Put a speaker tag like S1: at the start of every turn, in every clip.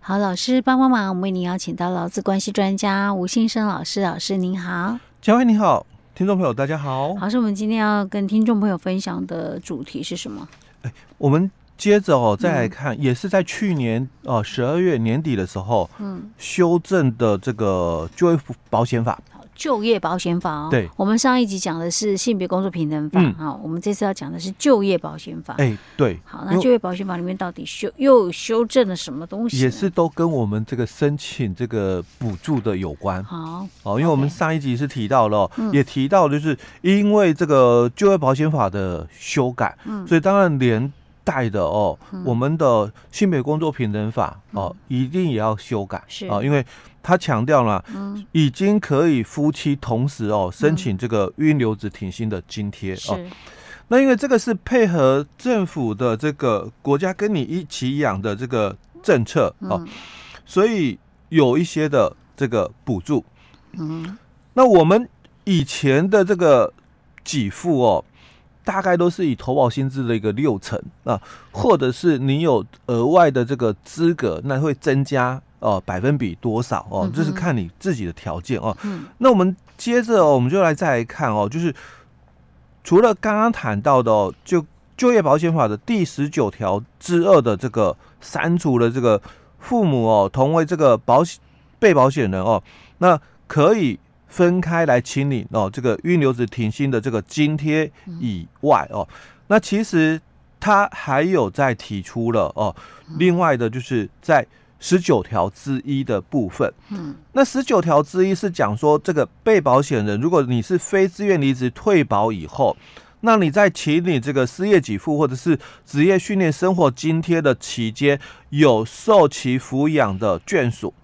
S1: 好，老师帮帮忙，我们为您邀请到劳资关系专家吴信生老师，老师您好，
S2: 嘉惠你好，听众朋友大家好。
S1: 老师，我们今天要跟听众朋友分享的主题是什么？
S2: 哎，我们接着哦再来看，嗯、也是在去年呃十二月年底的时候，嗯，修正的这个就业保险法。
S1: 就业保险法哦，
S2: 对，
S1: 我们上一集讲的是性别工作平等法，哈、嗯，我们这次要讲的是就业保险法，
S2: 哎、欸，对，
S1: 好，那就业保险法里面到底修又修正了什么东西？
S2: 也是都跟我们这个申请这个补助的有关，
S1: 好，
S2: 哦，因为我们上一集是提到了，嗯、也提到就是因为这个就业保险法的修改，嗯，所以当然连带的哦，嗯、我们的性别工作平等法哦，嗯、一定也要修改，
S1: 是。
S2: 啊，因为。他强调了，已经可以夫妻同时哦申请这个育婴留职停薪的津贴哦。那因为这个是配合政府的这个国家跟你一起养的这个政策哦，所以有一些的这个补助。嗯，那我们以前的这个给付哦，大概都是以投保薪资的一个六成啊，或者是你有额外的这个资格，那会增加。哦，百分比多少哦？这是看你自己的条件哦。嗯，那我们接着我们就来再来看哦，就是除了刚刚谈到的哦，就就业保险法的第十九条之二的这个删除了这个父母哦同为这个保险被保险人哦，那可以分开来清理哦这个预留职停薪的这个津贴以外哦，那其实他还有在提出了哦，另外的就是在。十九条之一的部分，嗯，那十九条之一是讲说，这个被保险人，如果你是非自愿离职退保以后，那你在请你这个失业给付或者是职业训练生活津贴的期间，有受其抚养的眷属，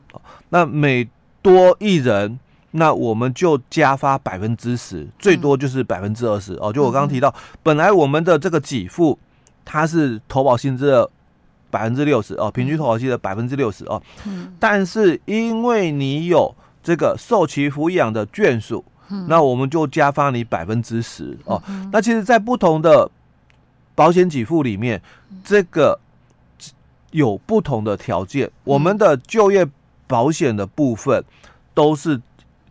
S2: 那每多一人，那我们就加发百分之十，最多就是百分之二十哦。就我刚刚提到，本来我们的这个给付，它是投保薪资的。百分之六十哦，平均投保期的百分之六十哦。嗯。但是因为你有这个受其抚养的眷属，嗯，那我们就加发你百分之十哦。嗯。那其实，在不同的保险给付里面，这个有不同的条件。我们的就业保险的部分都是。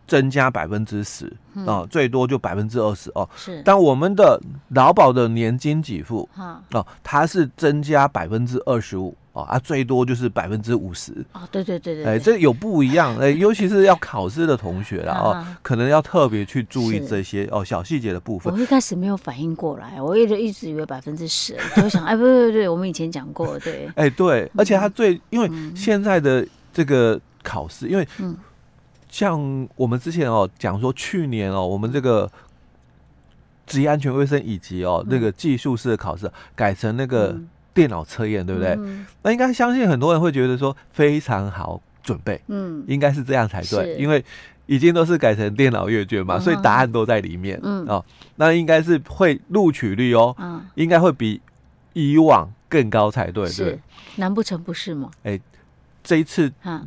S2: 增加百分之十啊，最多就百分之二十哦。是，但我们的劳保的年金给付啊，它是增加百分之二十五哦啊，最多就是百分之五十
S1: 哦。对对对对，
S2: 哎，这有不一样哎，尤其是要考试的同学啦哦，可能要特别去注意这些哦小细节的部分。
S1: 我一开始没有反应过来，我一直一直以为百分之十，我想哎，不对不对，我们以前讲过对。
S2: 哎对，而且它最因为现在的这个考试，因为嗯。像我们之前哦讲说，去年哦我们这个职业安全卫生以及哦那个技术式的考试改成那个电脑测验，对不对？那应该相信很多人会觉得说非常好准备，嗯，应该是这样才对，因为已经都是改成电脑阅卷嘛，所以答案都在里面，嗯。哦，那应该是会录取率哦，嗯，应该会比以往更高才对，对，
S1: 难不成不是吗？
S2: 哎，这一次，嗯。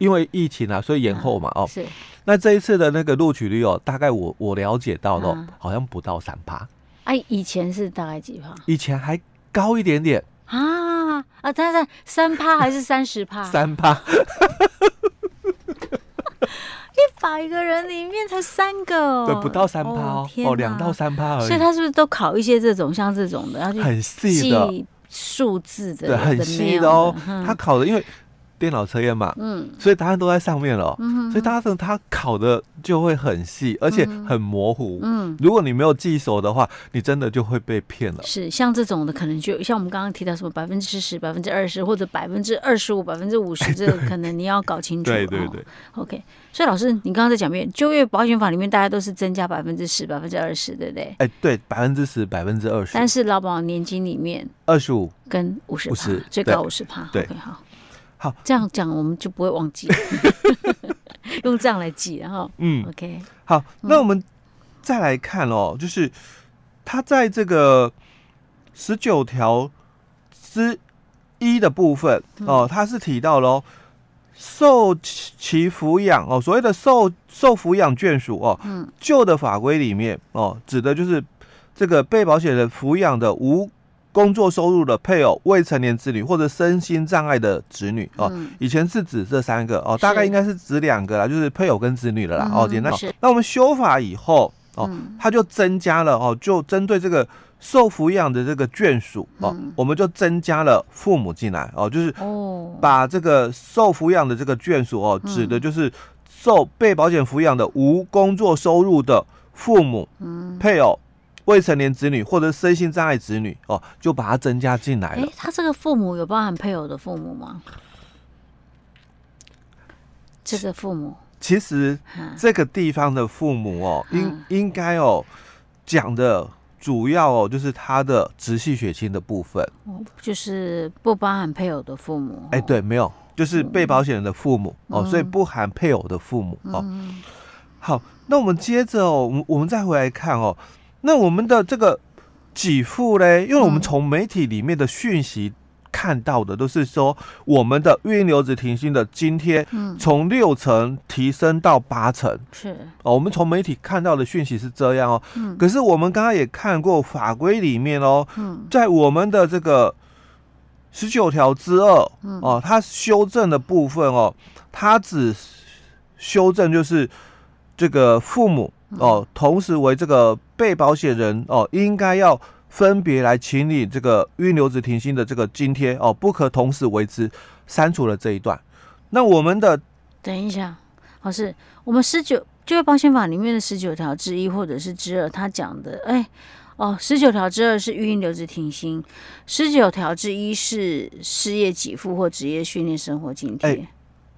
S2: 因为疫情啊，所以延后嘛，哦，是。那这一次的那个录取率哦，大概我我了解到的，好像不到三趴。
S1: 哎，以前是大概几趴？
S2: 以前还高一点点
S1: 啊啊！等等，三趴还是三十趴？
S2: 三趴。
S1: 一百个人里面才三个，
S2: 对，不到三趴哦，哦，两到三趴而已。
S1: 所以他是不是都考一些这种像这种的，要去
S2: 很细的
S1: 数字的，
S2: 对，很细的哦。他考的因为。电脑测验嘛，嗯，所以答案都在上面了，嗯所以他的他考的就会很细，而且很模糊，嗯，如果你没有记熟的话，你真的就会被骗了。
S1: 是像这种的，可能就像我们刚刚提到什么百分之十、百分之二十，或者百分之二十五、百分之五十，这个可能你要搞清楚。对对对。OK，所以老师，你刚刚在讲面就业保险法里面，大家都是增加百分之十、百分之二十，对不对？
S2: 哎，对，百分之十、百分之二十。
S1: 但是劳保年金里面
S2: 二十五
S1: 跟五十，五十最高五十趴。对好。
S2: 好，
S1: 这样讲我们就不会忘记，用这样来记，然后嗯，OK，
S2: 好，那我们再来看哦，就是他在这个十九条之一的部分哦，他是提到了受其抚养哦，所谓的受受抚养眷属哦，嗯，旧的法规里面哦，指的就是这个被保险人抚养的无工作收入的配偶、未成年子女或者身心障碍的子女哦，嗯、以前是指这三个哦，大概应该是指两个啦，就是配偶跟子女的啦。嗯、哦，简单。那我们修法以后哦，它就增加了哦，就针对这个受抚养的这个眷属哦，嗯、我们就增加了父母进来哦，就是把这个受抚养的这个眷属哦，指的就是受被保险抚养的无工作收入的父母、配偶。未成年子女或者身心障碍子女哦，就把它增加进来了。哎，
S1: 他这个父母有包含配偶的父母吗？这个父母
S2: 其实这个地方的父母哦，应应该哦讲的主要哦就是他的直系血亲的部分，
S1: 就是不包含配偶的父母。
S2: 哎，对，没有，就是被保险人的父母哦，所以不含配偶的父母哦。好，那我们接着哦，我们我们再回来看哦。那我们的这个给付嘞？因为我们从媒体里面的讯息看到的都是说，我们的育婴留职停薪的津贴，从六成提升到八成。是哦，我们从媒体看到的讯息是这样哦。嗯。可是我们刚刚也看过法规里面哦，在我们的这个十九条之二哦，它修正的部分哦，它只修正就是这个父母。哦，同时为这个被保险人哦，应该要分别来清理这个预留职停薪的这个津贴哦，不可同时为之。删除了这一段。那我们的
S1: 等一下，老师，我们十九就业保险法里面的十九条之一或者是之二，他讲的，哎，哦，十九条之二是育婴留职停薪，十九条之一是失业给付或职业训练生活津贴。哎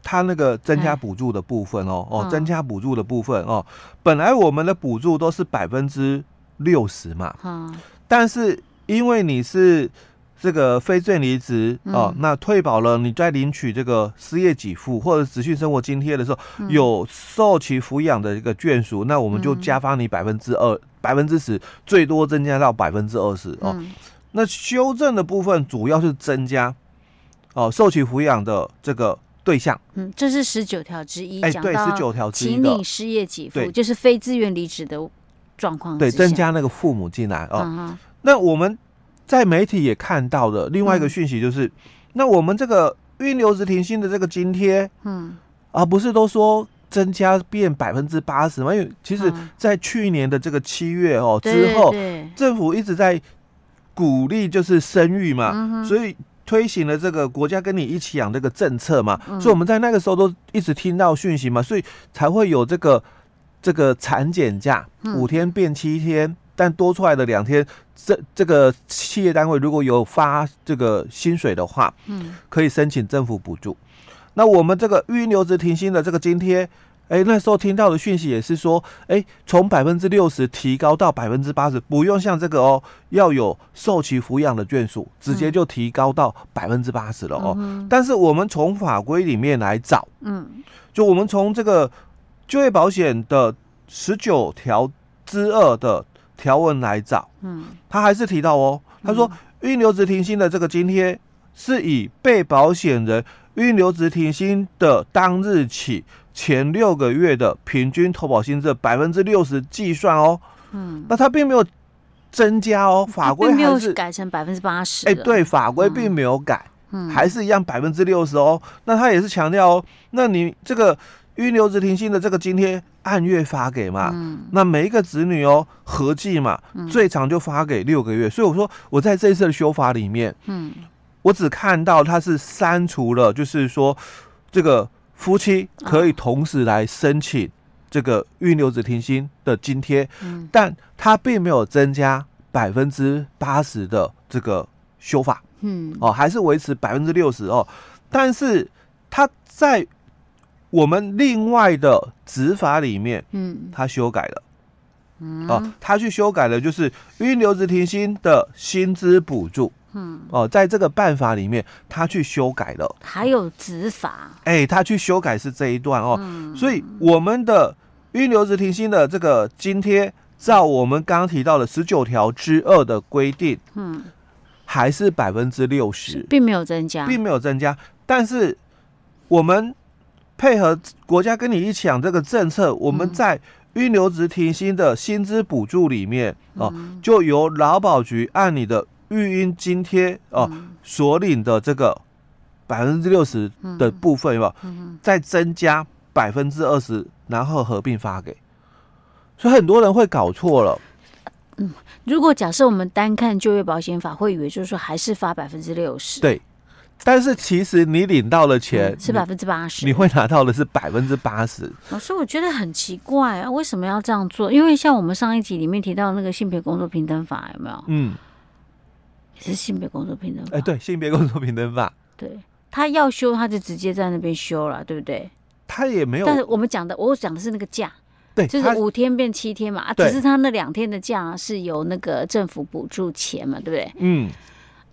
S2: 他那个增加补助的部分哦，哦，增加补助的部分哦，本来我们的补助都是百分之六十嘛，但是因为你是这个非罪离职哦，那退保了，你在领取这个失业给付或者持续生活津贴的时候，有受其抚养的一个眷属，那我们就加发你百分之二、百分之十，最多增加到百分之二十哦。那修正的部分主要是增加哦，受其抚养的这个。对象，
S1: 嗯，这是十九条之一，
S2: 哎，对，十九条之一，
S1: 请你失业给付，就是非自愿离职的状况，
S2: 对，增加那个父母进来哦。那我们在媒体也看到的另外一个讯息就是，那我们这个育婴留职停薪的这个津贴，嗯，啊，不是都说增加变百分之八十吗？因为其实，在去年的这个七月哦之后，政府一直在鼓励就是生育嘛，所以。推行了这个国家跟你一起养这个政策嘛，嗯、所以我们在那个时候都一直听到讯息嘛，所以才会有这个这个产检假五天变七天，嗯、但多出来的两天，这这个企业单位如果有发这个薪水的话，嗯，可以申请政府补助。那我们这个育婴留职停薪的这个津贴。哎，那时候听到的讯息也是说，哎，从百分之六十提高到百分之八十，不用像这个哦，要有受其抚养的眷属，直接就提高到百分之八十了哦。嗯、但是我们从法规里面来找，嗯，就我们从这个就业保险的十九条之二的条文来找，嗯，他还是提到哦，他说育婴留职停薪的这个津贴是以被保险人育婴留职停薪的当日起。前六个月的平均投保薪资百分之六十计算哦，嗯，那它并没有增加哦，法规还是
S1: 改成百分之八十。
S2: 哎，对，法规并没有改，嗯，还是一样百分之六十哦。那他也是强调哦，那你这个预留职停薪的这个津贴按月发给嘛，嗯，那每一个子女哦合计嘛，最长就发给六个月。所以我说我在这一次的修法里面，嗯，我只看到他是删除了，就是说这个。夫妻可以同时来申请这个预留职停薪的津贴，嗯、但他并没有增加百分之八十的这个修法，嗯，哦，还是维持百分之六十哦。但是他在我们另外的执法里面，嗯，他修改了，嗯，哦，他去修改了，就是预留职停薪的薪资补助。嗯。哦，在这个办法里面，他去修改了，
S1: 还有执法，
S2: 哎、欸，他去修改是这一段哦，嗯、所以我们的预留职停薪的这个津贴，照我们刚刚提到的十九条之二的规定，嗯，还是百分之六十，
S1: 并没有增加，
S2: 并没有增加，但是我们配合国家跟你一起讲这个政策，我们在育婴留职停薪的薪资补助里面哦，嗯、就由劳保局按你的。育婴津贴哦所领的这个百分之六十的部分有没有？再增加百分之二十，然后合并发给。所以很多人会搞错了。
S1: 嗯，如果假设我们单看就业保险法，会以为就是说还是发百分之六十。
S2: 对。但是其实你领到的钱
S1: 是百分之八十，
S2: 你会拿到的是百分之八十。
S1: 老师，我觉得很奇怪啊，为什么要这样做？因为像我们上一集里面提到那个性别工作平等法，有没有？嗯，也是性别工作平等法。
S2: 哎，对，性别工作平等法。
S1: 对，他要修，他就直接在那边修了，对不对？
S2: 他也没有。
S1: 但是我们讲的，我讲的是那个假，
S2: 对，
S1: 就是五天变七天嘛。啊，只是他那两天的假是由那个政府补助钱嘛，对不对？嗯。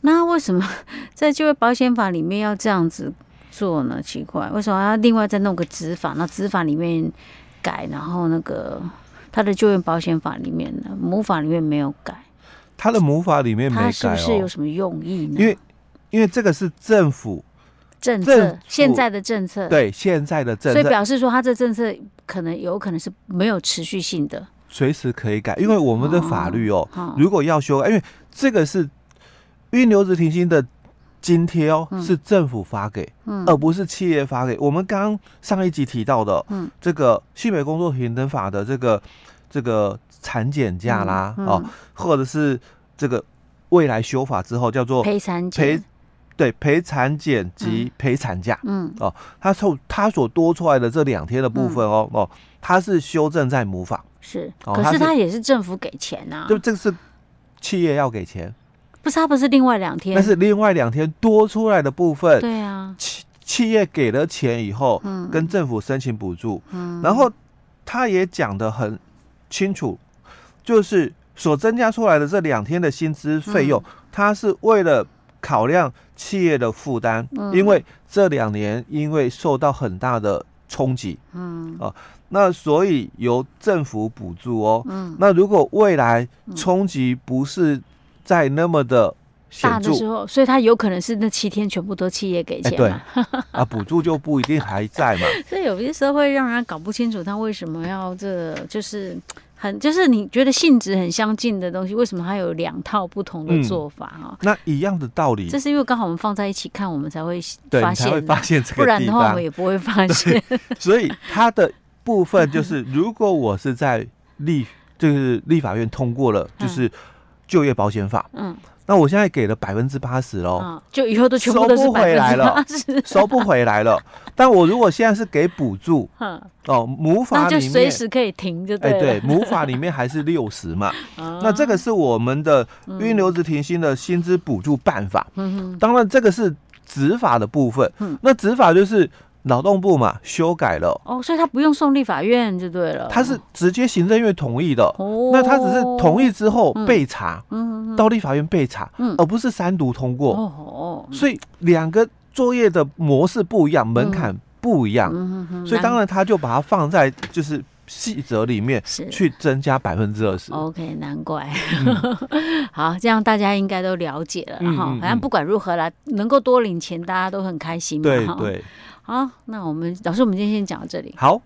S1: 那为什么在就业保险法里面要这样子做呢？奇怪，为什么要另外再弄个执法？那执法里面改，然后那个他的就业保险法里面呢，母法里面没有改。
S2: 他的母法里面没改，哦，
S1: 是不是有什么用意呢？
S2: 因为因为这个是政府
S1: 政策，现在的政策，
S2: 对现在的政策，
S1: 所以表示说他这政策可能有可能是没有持续性的，
S2: 随时可以改。因为我们的法律哦，哦如果要修改，因为这个是。育婴留职停薪的津贴哦，是政府发给，嗯、而不是企业发给。我们刚刚上一集提到的，嗯，这个性别工作平等法的这个这个产检假啦，哦，或者是这个未来修法之后叫做
S1: 陪产
S2: 陪对陪产检及陪产假，嗯。哦，他从他所多出来的这两天的部分哦、嗯、哦，他是修正在模仿。
S1: 是，可是他也是政府给钱呐、啊，
S2: 就这个是企业要给钱。
S1: 不是，他不是另外两天，
S2: 但是另外两天多出来的部分，
S1: 对啊，
S2: 企企业给了钱以后，嗯，跟政府申请补助，嗯，然后他也讲的很清楚，就是所增加出来的这两天的薪资费用，它是为了考量企业的负担，嗯，因为这两年因为受到很大的冲击，嗯。啊，那所以由政府补助哦，嗯，那如果未来冲击不是在那么的大的
S1: 时候，所以他有可能是那七天全部都企业给钱嘛？
S2: 欸、对啊，补助就不一定还在嘛。
S1: 所以有些时候会让人搞不清楚他为什么要这个，就是很就是你觉得性质很相近的东西，为什么他有两套不同的做法啊、嗯？
S2: 那一样的道理，
S1: 这是因为刚好我们放在一起看，我们才会发现，
S2: 会发现这 个，
S1: 不然的话我们也不会发现。
S2: 所以它的部分就是，如果我是在立就是立法院通过了，就是。就业保险法，嗯，那我现在给了百分之八十喽，
S1: 就以后都全部都是
S2: 收不回来了，收不回来了。但我如果现在是给补助，嗯，哦，母法里面
S1: 随时可以停，就对，
S2: 对，母法里面还是六十嘛，那这个是我们的育婴留职停薪的薪资补助办法，嗯，当然这个是执法的部分，嗯，那执法就是。劳动部嘛，修改了。
S1: 哦，所以他不用送立法院就对了，
S2: 他是直接行政院同意的。哦，那他只是同意之后备查，嗯，到立法院被查，嗯，而不是三读通过。哦，所以两个作业的模式不一样，门槛不一样，嗯，所以当然他就把它放在就是细则里面去增加百分之二十。
S1: OK，难怪。好，这样大家应该都了解了哈。反正不管如何啦，能够多领钱，大家都很开心嘛。
S2: 对对。
S1: 好，那我们老师，我们今天先讲到这里。
S2: 好。